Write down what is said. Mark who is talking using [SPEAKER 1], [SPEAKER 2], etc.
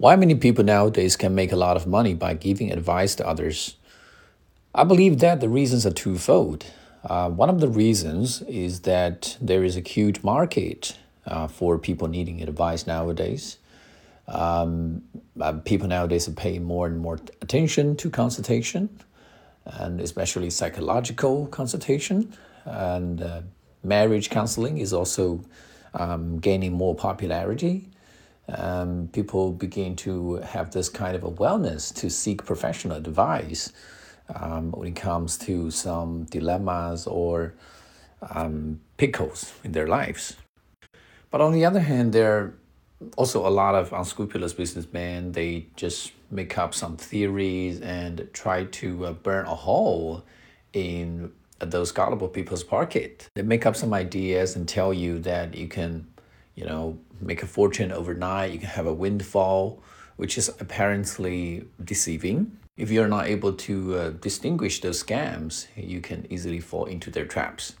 [SPEAKER 1] Why many people nowadays can make a lot of money by giving advice to others? I believe that the reasons are twofold. Uh, one of the reasons is that there is a huge market uh, for people needing advice nowadays. Um, uh, people nowadays are paying more and more attention to consultation, and especially psychological consultation. And uh, marriage counseling is also um, gaining more popularity um, people begin to have this kind of a wellness to seek professional advice um, when it comes to some dilemmas or um, pickles in their lives. But on the other hand, there are also a lot of unscrupulous businessmen. They just make up some theories and try to uh, burn a hole in those gullible people's pocket. They make up some ideas and tell you that you can you know, make a fortune overnight, you can have a windfall, which is apparently deceiving. If you're not able to uh, distinguish those scams, you can easily fall into their traps.